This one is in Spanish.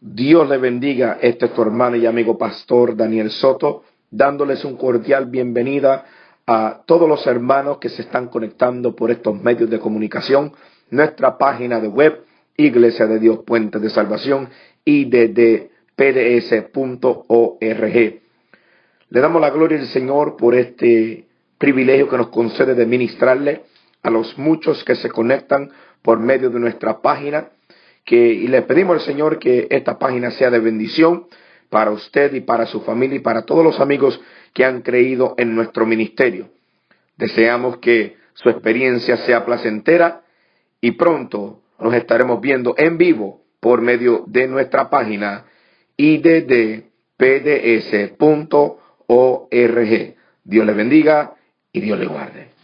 Dios le bendiga. Este es tu hermano y amigo pastor Daniel Soto, dándoles un cordial bienvenida a todos los hermanos que se están conectando por estos medios de comunicación, nuestra página de web, Iglesia de Dios Puente de Salvación, iddpds.org. Le damos la gloria al Señor por este privilegio que nos concede de ministrarle a los muchos que se conectan por medio de nuestra página que, y le pedimos al Señor que esta página sea de bendición para usted y para su familia y para todos los amigos que han creído en nuestro ministerio. Deseamos que su experiencia sea placentera y pronto nos estaremos viendo en vivo por medio de nuestra página iddpds.org. Dios le bendiga y Dios le guarde.